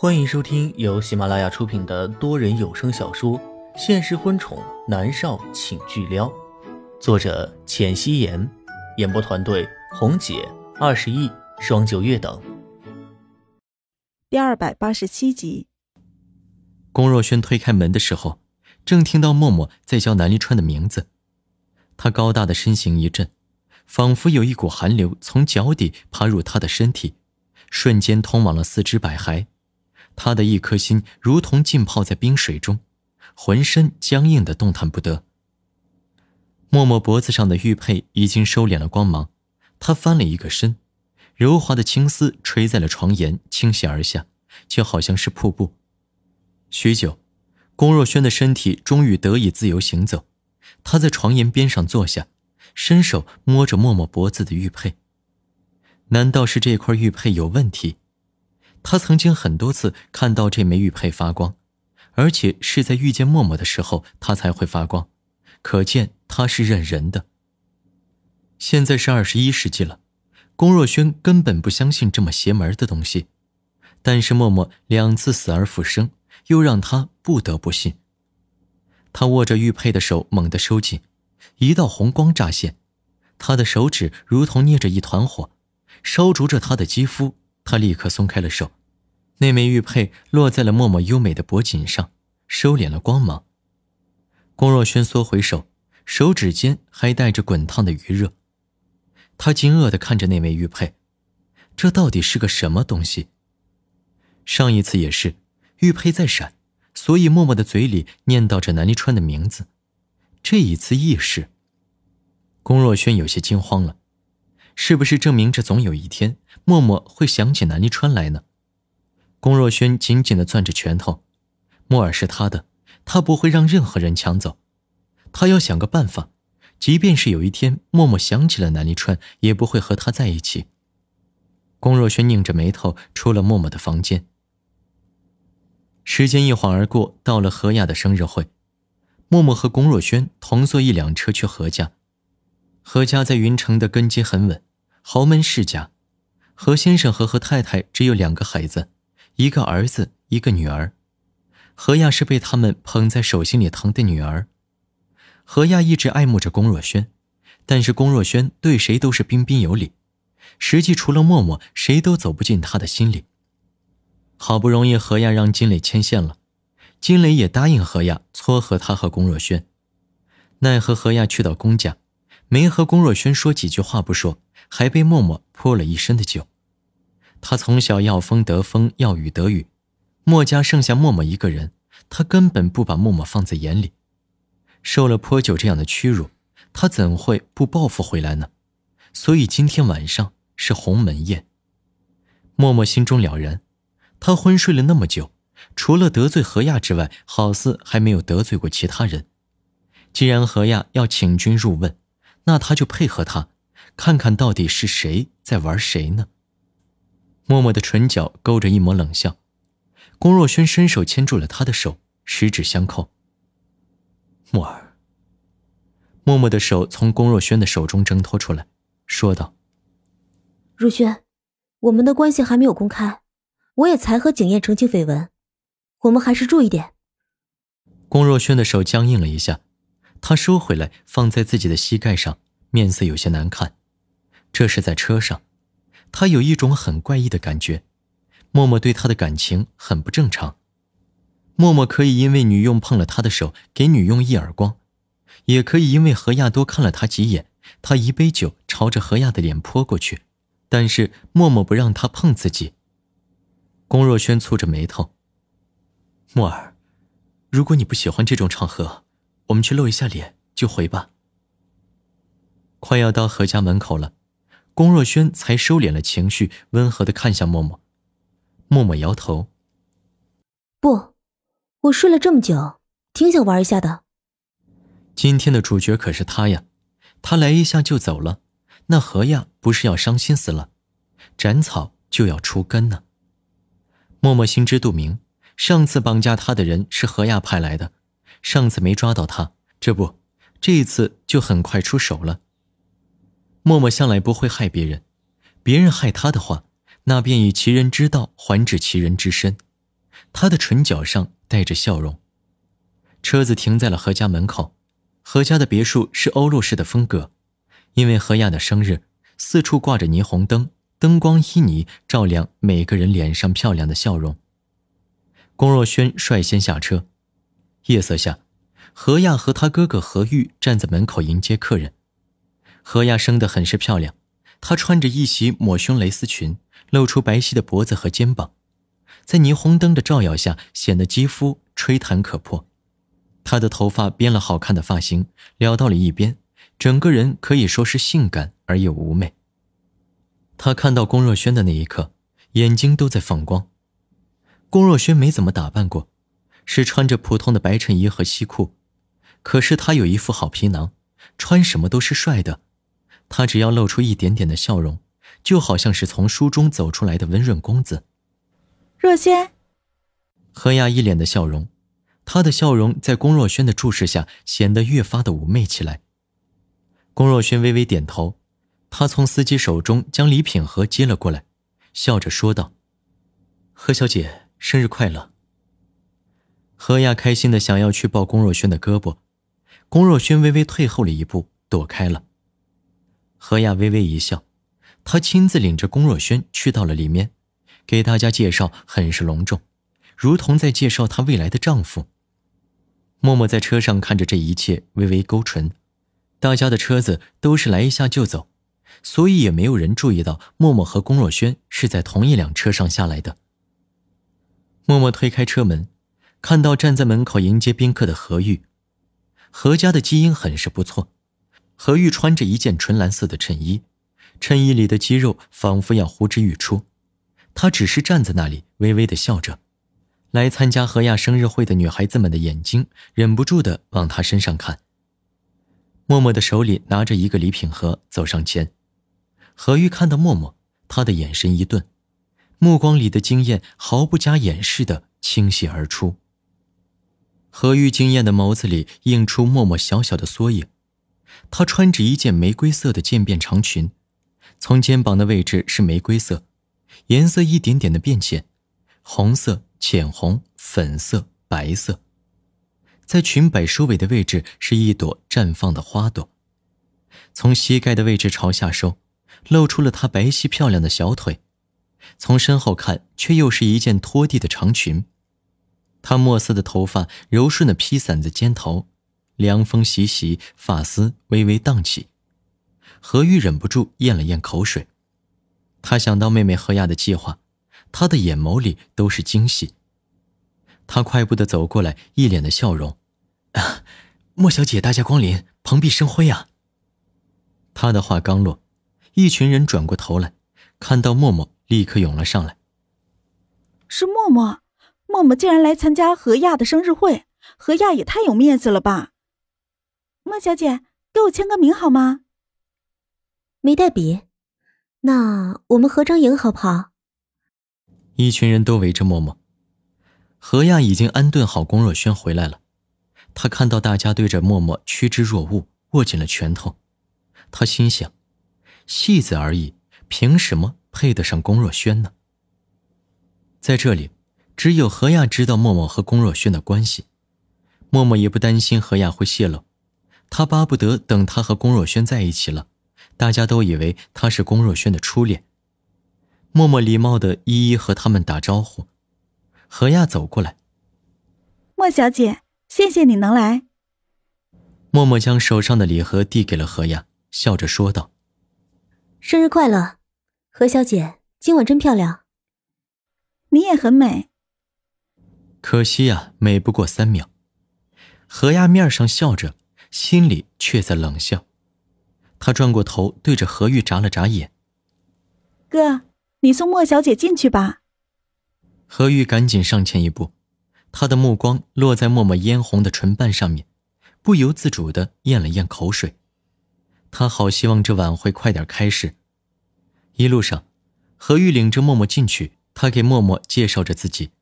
欢迎收听由喜马拉雅出品的多人有声小说《现实婚宠男少请巨撩》，作者：浅汐颜，演播团队：红姐、二十亿、双九月等。第二百八十七集，龚若轩推开门的时候，正听到默默在叫南离川的名字。他高大的身形一震，仿佛有一股寒流从脚底爬入他的身体，瞬间通往了四肢百骸。他的一颗心如同浸泡在冰水中，浑身僵硬的动弹不得。默默脖子上的玉佩已经收敛了光芒，他翻了一个身，柔滑的青丝垂在了床沿，倾泻而下，就好像是瀑布。许久，龚若轩的身体终于得以自由行走，他在床沿边上坐下，伸手摸着默默脖子的玉佩。难道是这块玉佩有问题？他曾经很多次看到这枚玉佩发光，而且是在遇见默默的时候，它才会发光，可见它是认人的。现在是二十一世纪了，龚若轩根本不相信这么邪门的东西，但是默默两次死而复生，又让他不得不信。他握着玉佩的手猛地收紧，一道红光乍现，他的手指如同捏着一团火，烧灼着他的肌肤。他立刻松开了手，那枚玉佩落在了默默优美的脖颈上，收敛了光芒。龚若轩缩回手，手指间还带着滚烫的余热。他惊愕地看着那枚玉佩，这到底是个什么东西？上一次也是，玉佩在闪，所以默默的嘴里念叨着南离川的名字。这一次亦是。龚若轩有些惊慌了。是不是证明着总有一天默默会想起南离川来呢？龚若轩紧紧的攥着拳头，莫尔是他的，他不会让任何人抢走。他要想个办法，即便是有一天默默想起了南离川，也不会和他在一起。龚若轩拧着眉头出了默默的房间。时间一晃而过，到了何雅的生日会，默默和龚若轩同坐一辆车去何家。何家在云城的根基很稳。豪门世家，何先生和何太太只有两个孩子，一个儿子，一个女儿。何亚是被他们捧在手心里疼的女儿。何亚一直爱慕着龚若轩，但是龚若轩对谁都是彬彬有礼，实际除了默默，谁都走不进他的心里。好不容易何亚让金磊牵线了，金磊也答应何亚撮合他和龚若轩，奈何何亚去到龚家，没和龚若轩说几句话不说。还被默默泼了一身的酒。他从小要风得风，要雨得雨，墨家剩下默默一个人，他根本不把默默放在眼里。受了泼酒这样的屈辱，他怎会不报复回来呢？所以今天晚上是鸿门宴。默默心中了然，他昏睡了那么久，除了得罪何亚之外，好似还没有得罪过其他人。既然何亚要请君入瓮，那他就配合他。看看到底是谁在玩谁呢？默默的唇角勾着一抹冷笑，龚若轩伸手牵住了他的手，十指相扣。默儿。默默的手从龚若轩的手中挣脱出来，说道：“若轩，我们的关系还没有公开，我也才和景燕澄清绯闻，我们还是注意点。”龚若轩的手僵硬了一下，他收回来，放在自己的膝盖上，面色有些难看。这是在车上，他有一种很怪异的感觉，默默对他的感情很不正常。默默可以因为女佣碰了他的手给女佣一耳光，也可以因为何亚多看了他几眼，他一杯酒朝着何亚的脸泼过去，但是默默不让他碰自己。龚若轩蹙着眉头：“默儿，如果你不喜欢这种场合，我们去露一下脸就回吧。”快要到何家门口了。龚若轩才收敛了情绪，温和的看向默默。默默摇头：“不，我睡了这么久，挺想玩一下的。今天的主角可是他呀，他来一下就走了，那何亚不是要伤心死了？斩草就要除根呢。”默默心知肚明，上次绑架他的人是何亚派来的，上次没抓到他，这不，这一次就很快出手了。默默向来不会害别人，别人害他的话，那便以其人之道还治其人之身。他的唇角上带着笑容。车子停在了何家门口，何家的别墅是欧陆式的风格，因为何亚的生日，四处挂着霓虹灯，灯光旖旎，照亮每个人脸上漂亮的笑容。龚若轩率先下车，夜色下，何亚和他哥哥何玉站在门口迎接客人。何亚生得很是漂亮，她穿着一袭抹胸蕾丝裙，露出白皙的脖子和肩膀，在霓虹灯的照耀下，显得肌肤吹弹可破。她的头发编了好看的发型，撩到了一边，整个人可以说是性感而又妩媚。他看到龚若轩的那一刻，眼睛都在放光。龚若轩没怎么打扮过，是穿着普通的白衬衣和西裤，可是他有一副好皮囊，穿什么都是帅的。他只要露出一点点的笑容，就好像是从书中走出来的温润公子。若轩，何亚一脸的笑容，他的笑容在龚若轩的注视下显得越发的妩媚起来。龚若轩微微点头，他从司机手中将礼品盒接了过来，笑着说道：“何小姐生日快乐。”何亚开心的想要去抱龚若轩的胳膊，龚若轩微微退后了一步，躲开了。何亚微微一笑，她亲自领着龚若轩去到了里面，给大家介绍很是隆重，如同在介绍她未来的丈夫。默默在车上看着这一切，微微勾唇。大家的车子都是来一下就走，所以也没有人注意到默默和龚若轩是在同一辆车上下来的。默默推开车门，看到站在门口迎接宾客的何玉，何家的基因很是不错。何玉穿着一件纯蓝色的衬衣，衬衣里的肌肉仿佛要呼之欲出。他只是站在那里，微微的笑着。来参加何亚生日会的女孩子们的眼睛忍不住的往她身上看。默默的手里拿着一个礼品盒，走上前。何玉看到默默，他的眼神一顿，目光里的惊艳毫不加掩饰的倾泻而出。何玉惊艳的眸子里映出默默小小的缩影。她穿着一件玫瑰色的渐变长裙，从肩膀的位置是玫瑰色，颜色一点点的变浅，红色、浅红、粉色、白色，在裙摆收尾的位置是一朵绽放的花朵，从膝盖的位置朝下收，露出了她白皙漂亮的小腿，从身后看却又是一件拖地的长裙，她墨色的头发柔顺的披散在肩头。凉风习习，发丝微微荡起，何玉忍不住咽了咽口水。他想到妹妹何雅的计划，他的眼眸里都是惊喜。他快步的走过来，一脸的笑容：“啊，莫小姐大驾光临，蓬荜生辉啊！”他的话刚落，一群人转过头来，看到默默，立刻涌了上来。是默默，默默竟然来参加何亚的生日会，何亚也太有面子了吧！莫小姐，给我签个名好吗？没带笔，那我们合张影好不好？一群人都围着默默。何亚已经安顿好龚若轩回来了，他看到大家对着默默趋之若鹜，握紧了拳头。他心想：戏子而已，凭什么配得上龚若轩呢？在这里，只有何亚知道默默和龚若轩的关系，默默也不担心何亚会泄露。他巴不得等他和龚若轩在一起了，大家都以为他是龚若轩的初恋。默默礼貌的一一和他们打招呼。何亚走过来，莫小姐，谢谢你能来。默默将手上的礼盒递给了何亚，笑着说道：“生日快乐，何小姐，今晚真漂亮。你也很美。可惜呀，美不过三秒。”何亚面上笑着。心里却在冷笑，他转过头对着何玉眨了眨眼：“哥，你送莫小姐进去吧。”何玉赶紧上前一步，他的目光落在默默嫣红的唇瓣上面，不由自主的咽了咽口水。他好希望这晚会快点开始。一路上，何玉领着默默进去，他给默默介绍着自己。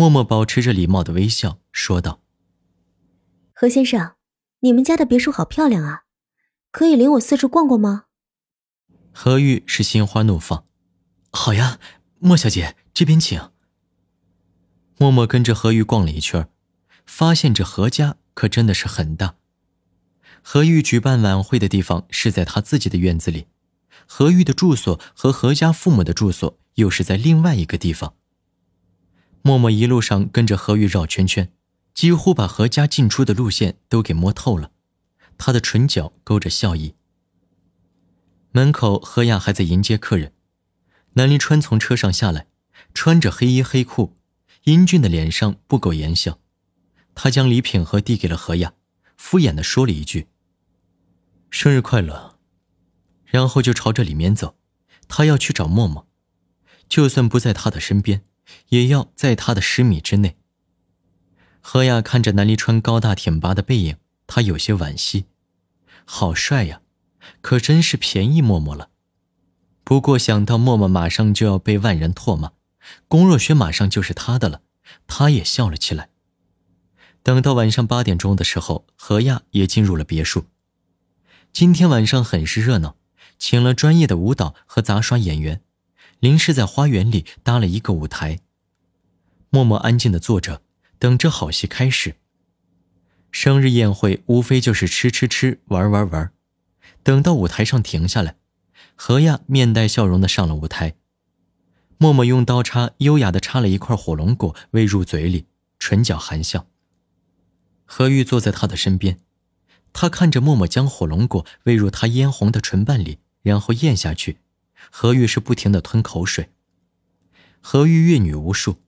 默默保持着礼貌的微笑，说道：“何先生。”你们家的别墅好漂亮啊，可以领我四处逛逛吗？何玉是心花怒放，好呀，莫小姐这边请。默默跟着何玉逛了一圈，发现这何家可真的是很大。何玉举办晚会的地方是在他自己的院子里，何玉的住所和何家父母的住所又是在另外一个地方。默默一路上跟着何玉绕圈圈，几乎把何家进出的路线都给摸透了，他的唇角勾着笑意。门口，何雅还在迎接客人。南临川从车上下来，穿着黑衣黑裤，英俊的脸上不苟言笑。他将礼品盒递给了何雅，敷衍的说了一句：“生日快乐。”然后就朝着里面走。他要去找默默，就算不在他的身边，也要在他的十米之内。何亚看着南离川高大挺拔的背影，他有些惋惜。好帅呀！可真是便宜默默了。不过想到默默马上就要被万人唾骂，龚若轩马上就是他的了，他也笑了起来。等到晚上八点钟的时候，何亚也进入了别墅。今天晚上很是热闹，请了专业的舞蹈和杂耍演员，临时在花园里搭了一个舞台。默默安静的坐着，等着好戏开始。生日宴会无非就是吃吃吃，玩玩玩。等到舞台上停下来，何亚面带笑容的上了舞台。默默用刀叉优雅的插了一块火龙果喂入嘴里，唇角含笑。何玉坐在他的身边，他看着默默将火龙果喂入他嫣红的唇瓣里，然后咽下去。何玉是不停的吞口水。何玉阅女无数，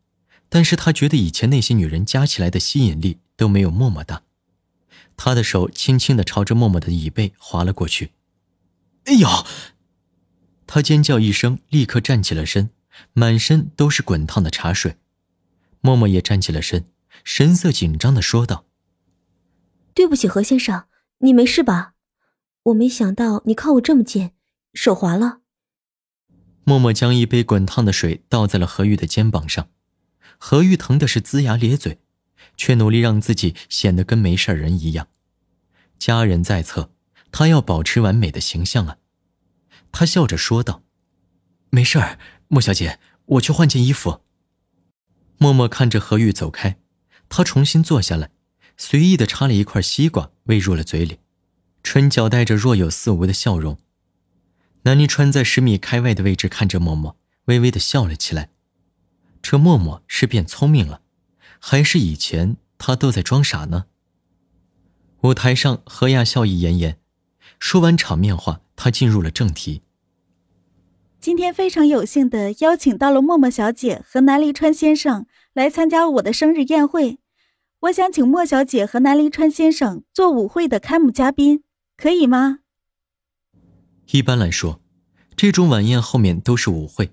但是他觉得以前那些女人加起来的吸引力都没有默默大。他的手轻轻的朝着默默的椅背划了过去。哎呦！他尖叫一声，立刻站起了身，满身都是滚烫的茶水。默默也站起了身，神色紧张的说道：“对不起，何先生，你没事吧？我没想到你靠我这么近，手滑了。”默默将一杯滚烫的水倒在了何玉的肩膀上，何玉疼的是龇牙咧嘴。却努力让自己显得跟没事人一样，家人在侧，他要保持完美的形象啊！他笑着说道：“没事儿，莫小姐，我去换件衣服。”默默看着何玉走开，他重新坐下来，随意的插了一块西瓜喂入了嘴里，唇角带着若有似无的笑容。南离川在十米开外的位置看着默默，微微的笑了起来。这默默是变聪明了。还是以前他都在装傻呢。舞台上，何亚笑意炎炎，说完场面话，他进入了正题。今天非常有幸的邀请到了默默小姐和南离川先生来参加我的生日宴会，我想请莫小姐和南离川先生做舞会的开幕嘉宾，可以吗？一般来说，这种晚宴后面都是舞会，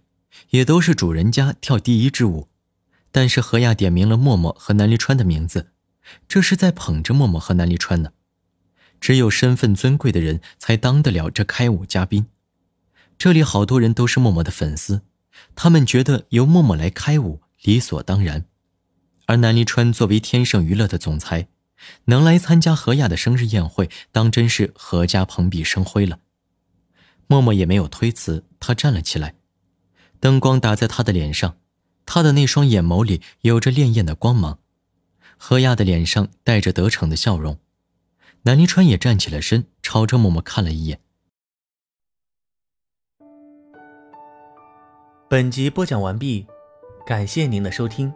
也都是主人家跳第一支舞。但是何亚点名了默默和南离川的名字，这是在捧着默默和南离川呢。只有身份尊贵的人才当得了这开舞嘉宾。这里好多人都是默默的粉丝，他们觉得由默默来开舞理所当然。而南离川作为天盛娱乐的总裁，能来参加何亚的生日宴会，当真是何家蓬荜生辉了。默默也没有推辞，他站了起来，灯光打在他的脸上。他的那双眼眸里有着潋滟的光芒，何亚的脸上带着得逞的笑容。南离川也站起了身，朝着默默看了一眼。本集播讲完毕，感谢您的收听。